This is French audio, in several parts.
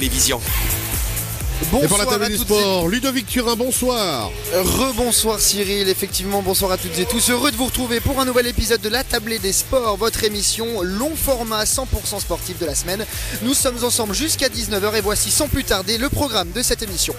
Télévision. et pour la table du sport, Ludovic Turin, bonsoir. Rebonsoir Cyril, effectivement, bonsoir à toutes et tous. Heureux de vous retrouver pour un nouvel épisode de La Tablée des Sports, votre émission long format 100% sportif de la semaine. Nous sommes ensemble jusqu'à 19h et voici sans plus tarder le programme de cette émission.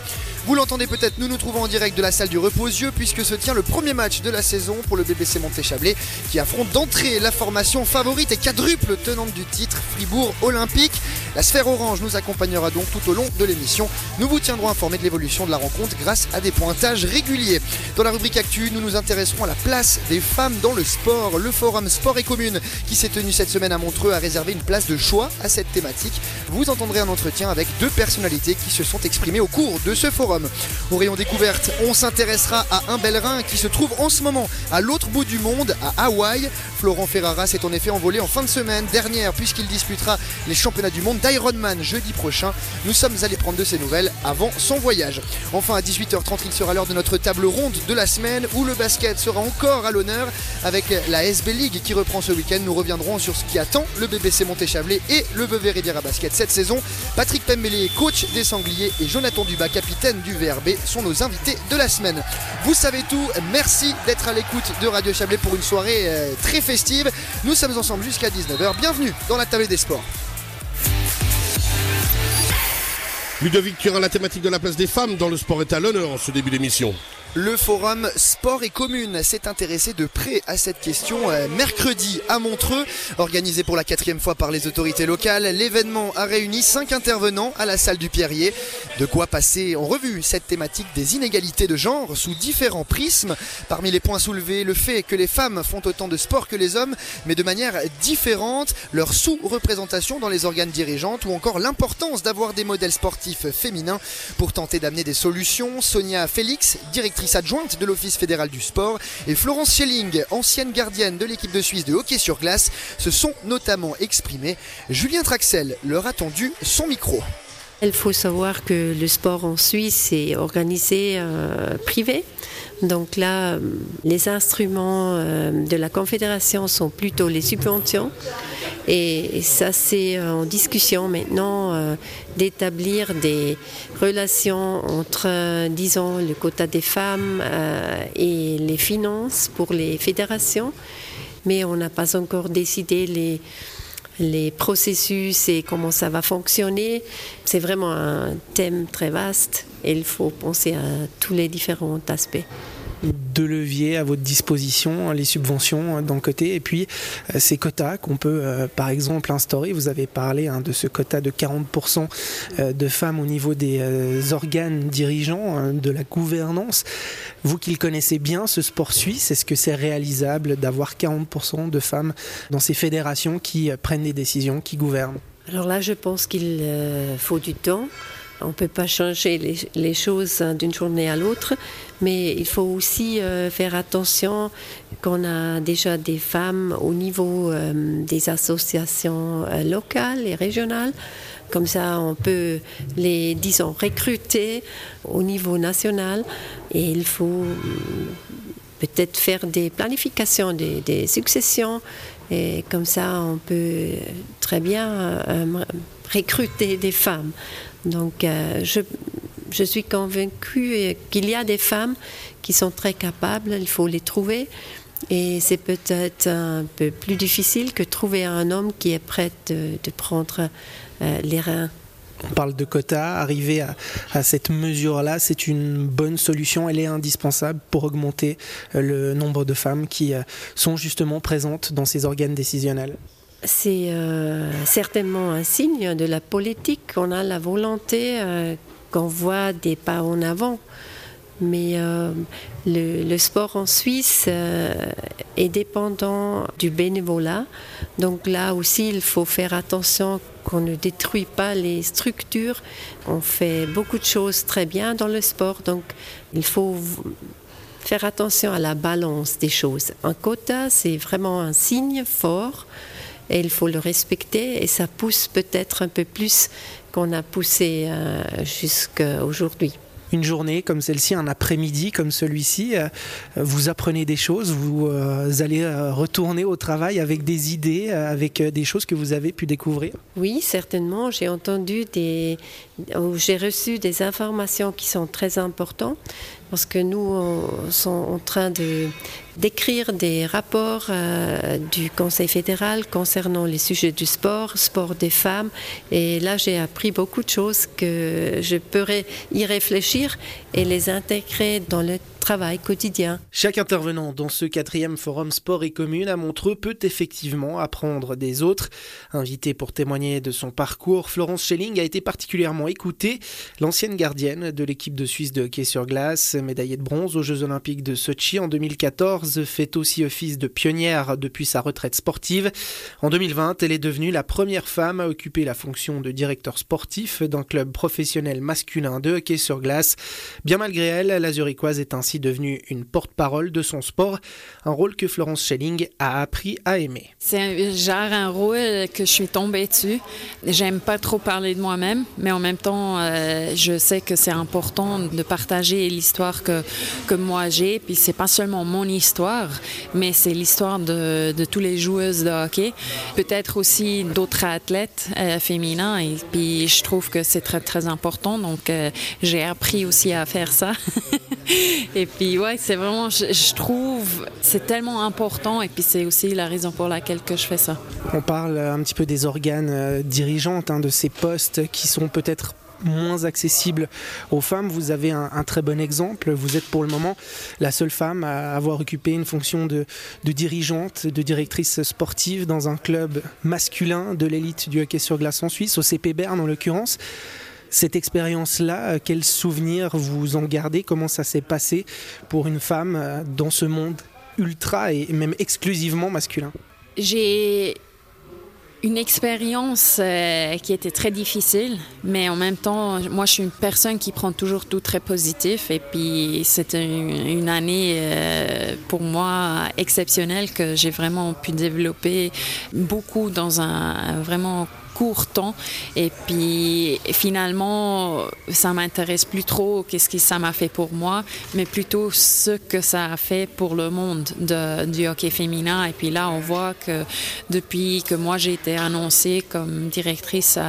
Vous l'entendez peut-être, nous nous trouvons en direct de la salle du repos aux yeux puisque se tient le premier match de la saison pour le BBC Montéchablais qui affronte d'entrée la formation favorite et quadruple tenante du titre Fribourg Olympique. La sphère orange nous accompagnera donc tout au long de l'émission. Nous vous tiendrons informés de l'évolution de la rencontre grâce à des pointages réguliers. Dans la rubrique Actu, nous nous intéresserons à la place des femmes dans le sport. Le forum Sport et Commune qui s'est tenu cette semaine à Montreux a réservé une place de choix à cette thématique. Vous entendrez un entretien avec deux personnalités qui se sont exprimées au cours de ce forum. Au rayon découverte, on s'intéressera à un Bellerin qui se trouve en ce moment à l'autre bout du monde, à Hawaï. Florent Ferrara s'est en effet envolé en fin de semaine dernière puisqu'il disputera les championnats du monde d'Ironman jeudi prochain. Nous sommes allés prendre de ses nouvelles avant son voyage. Enfin à 18h30, il sera l'heure de notre table ronde de la semaine où le basket sera encore à l'honneur avec la SB League qui reprend ce week-end. Nous reviendrons sur ce qui attend le BBC Montéchablais et le Vevey Riviera Basket cette saison. Patrick Pembele, coach des Sangliers et Jonathan Dubas, capitaine du VRB, sont nos invités de la semaine. Vous savez tout, merci d'être à l'écoute de Radio Chablais pour une soirée euh, très festive. Nous sommes ensemble jusqu'à 19h. Bienvenue dans la table des sports. Ludovic la thématique de la place des femmes dans le sport est à l'honneur en ce début d'émission. Le forum Sport et Commune s'est intéressé de près à cette question euh, mercredi à Montreux, organisé pour la quatrième fois par les autorités locales. L'événement a réuni cinq intervenants à la salle du Pierrier. De quoi passer en revue cette thématique des inégalités de genre sous différents prismes. Parmi les points soulevés, le fait que les femmes font autant de sport que les hommes, mais de manière différente, leur sous-représentation dans les organes dirigeantes ou encore l'importance d'avoir des modèles sportifs féminins pour tenter d'amener des solutions. Sonia Félix, directrice adjointe de l'Office fédéral du sport, et Florence Schelling, ancienne gardienne de l'équipe de Suisse de hockey sur glace, se sont notamment exprimés. Julien Traxel leur a tendu son micro. Il faut savoir que le sport en Suisse est organisé euh, privé. Donc là, les instruments euh, de la Confédération sont plutôt les subventions. Et ça, c'est en discussion maintenant euh, d'établir des relations entre, disons, le quota des femmes euh, et les finances pour les fédérations. Mais on n'a pas encore décidé les, les processus et comment ça va fonctionner. C'est vraiment un thème très vaste et il faut penser à tous les différents aspects deux leviers à votre disposition, les subventions d'un côté, et puis euh, ces quotas qu'on peut euh, par exemple instaurer. Vous avez parlé hein, de ce quota de 40% euh, de femmes au niveau des organes dirigeants, hein, de la gouvernance. Vous qui le connaissez bien, ce sport suisse, est-ce que c'est réalisable d'avoir 40% de femmes dans ces fédérations qui prennent des décisions, qui gouvernent? Alors là, je pense qu'il faut du temps. On ne peut pas changer les, choses hein, d'une journée à l'autre, mais il faut aussi euh, faire attention qu'on a déjà des femmes au niveau euh, des associations euh, locales et régionales. Comme ça, on peut les, disons, recruter au niveau national. Et il faut peut-être faire des planifications, des, successions. Et comme ça, on peut très bien recruter des femmes. Donc, euh, je, je, suis convaincue qu'il y a des femmes qui sont très capables, il faut les trouver. Et c'est peut-être un peu plus difficile que trouver un homme qui est prêt de, prendre euh, les reins. On parle de quotas, arriver à, à cette mesure-là, c'est une bonne solution, elle est indispensable pour augmenter euh, le nombre de femmes qui sont justement présentes dans ces organes décisionnels. C'est euh, certainement un signe de la politique qu'on a la volonté euh, qu'on voit des pas en avant. Mais euh, le, sport en Suisse est dépendant du bénévolat. Donc là aussi, il faut faire attention qu'on ne détruit pas les structures. On fait beaucoup de choses très bien dans le sport. Donc il faut faire attention à la balance des choses. Un quota, c'est vraiment un signe fort et il faut le respecter et ça pousse peut-être un peu plus qu'on a poussé euh, jusqu'à aujourd'hui. une journée comme celle-ci, un après-midi comme celui-ci, vous apprenez des choses, vous allez retourner au travail avec des idées, avec des choses que vous avez pu découvrir? Oui, certainement. J'ai entendu des, j'ai reçu des informations qui sont très importantes parce que nous sommes en train de d'écrire des rapports euh, du Conseil fédéral concernant les sujets du sport, sport des femmes. Et là, j'ai appris beaucoup de choses que je pourrais y réfléchir et les intégrer dans le travail quotidien. Chaque intervenant dans ce quatrième forum sport et commune à Montreux peut effectivement apprendre des autres. Invité pour témoigner de son parcours, Florence Schelling a été particulièrement écoutée. L'ancienne gardienne de l'équipe de Suisse de hockey sur glace, médaillée de bronze aux Jeux olympiques de Sochi en 2014, fait aussi office de pionnière depuis sa retraite sportive. En 2020, elle est devenue la première femme à occuper la fonction de directeur sportif d'un club professionnel masculin de hockey sur glace. Bien malgré elle, la Zurichoise est ainsi devenue une porte-parole de son sport, un rôle que Florence Schelling a appris à aimer. C'est genre un rôle que je suis tombée dessus. J'aime pas trop parler de moi-même, mais en même temps, euh, je sais que c'est important de partager l'histoire que, que moi j'ai. Puis c'est pas seulement mon histoire, mais c'est l'histoire de, de tous les joueuses de hockey, peut-être aussi d'autres athlètes euh, féminins. Et puis je trouve que c'est très très important. Donc euh, j'ai appris aussi à faire ça. puis ouais, c'est vraiment, je, trouve, c'est tellement important. Et puis c'est aussi la raison pour laquelle que je fais ça. On parle un petit peu des organes euh, dirigeantes, hein, de ces postes qui sont peut-être moins accessibles aux femmes. Vous avez un, très bon exemple. Vous êtes pour le moment la seule femme à avoir occupé une fonction de, de dirigeante, de directrice sportive dans un club masculin de l'élite du hockey sur glace en Suisse, au CP Berne en l'occurrence. Cette expérience-là, euh, quels souvenirs vous en gardez? Comment ça s'est passé pour une femme euh, dans ce monde ultra et même exclusivement masculin? J'ai une expérience euh, qui était très difficile, mais en même temps, moi, je suis une personne qui prend toujours tout très positif. Et puis, c'était une, année pour moi exceptionnelle que j'ai vraiment pu développer beaucoup dans un vraiment court temps. Et puis finalement, ça m'intéresse plus trop qu'est-ce que ça m'a fait pour moi, mais plutôt ce que ça a fait pour le monde de, du hockey féminin. Et puis là, on voit que depuis que moi j'ai été annoncée comme directrice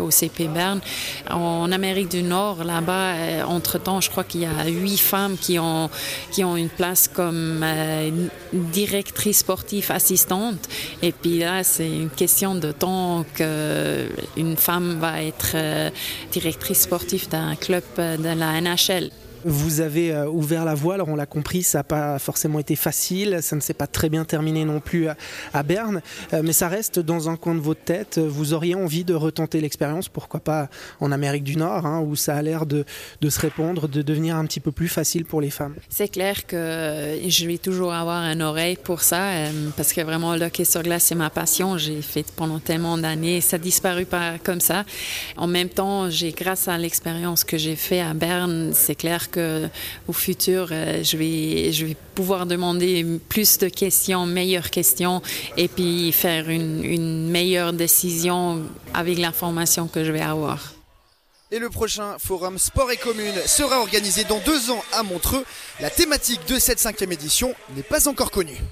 au CP Berne, en Amérique du Nord, là-bas, euh, entre-temps, je crois qu'il y a huit femmes qui ont, qui ont une place comme euh, directrice sportive assistante. Et puis là, c'est une question de temps que euh, une femme va être euh, directrice sportive d'un club euh, de la NHL. Vous avez euh, ouvert la voie, alors on l'a compris, ça n'a pas forcément été facile, ça ne s'est pas très bien terminé non plus à, Berne, euh, mais ça reste dans un coin de votre tête. Vous auriez envie de retenter l'expérience, pourquoi pas en Amérique du Nord, hein, où ça a l'air de, se répondre, de devenir un petit peu plus facile pour les femmes? C'est clair que je vais toujours avoir une oreille pour ça, euh, parce que vraiment le hockey sur glace, c'est ma passion. J'ai fait pendant tellement d'années, ça disparu pas comme ça. En même temps, j'ai grâce à l'expérience que j'ai fait à Berne, c'est clair au futur, euh, je, vais, je vais pouvoir demander plus de questions, meilleures questions, et puis faire une, une meilleure décision avec l'information que je vais avoir. Et le prochain forum Sport et Commune sera organisé dans deux ans à Montreux. La thématique de cette cinquième édition n'est pas encore connue.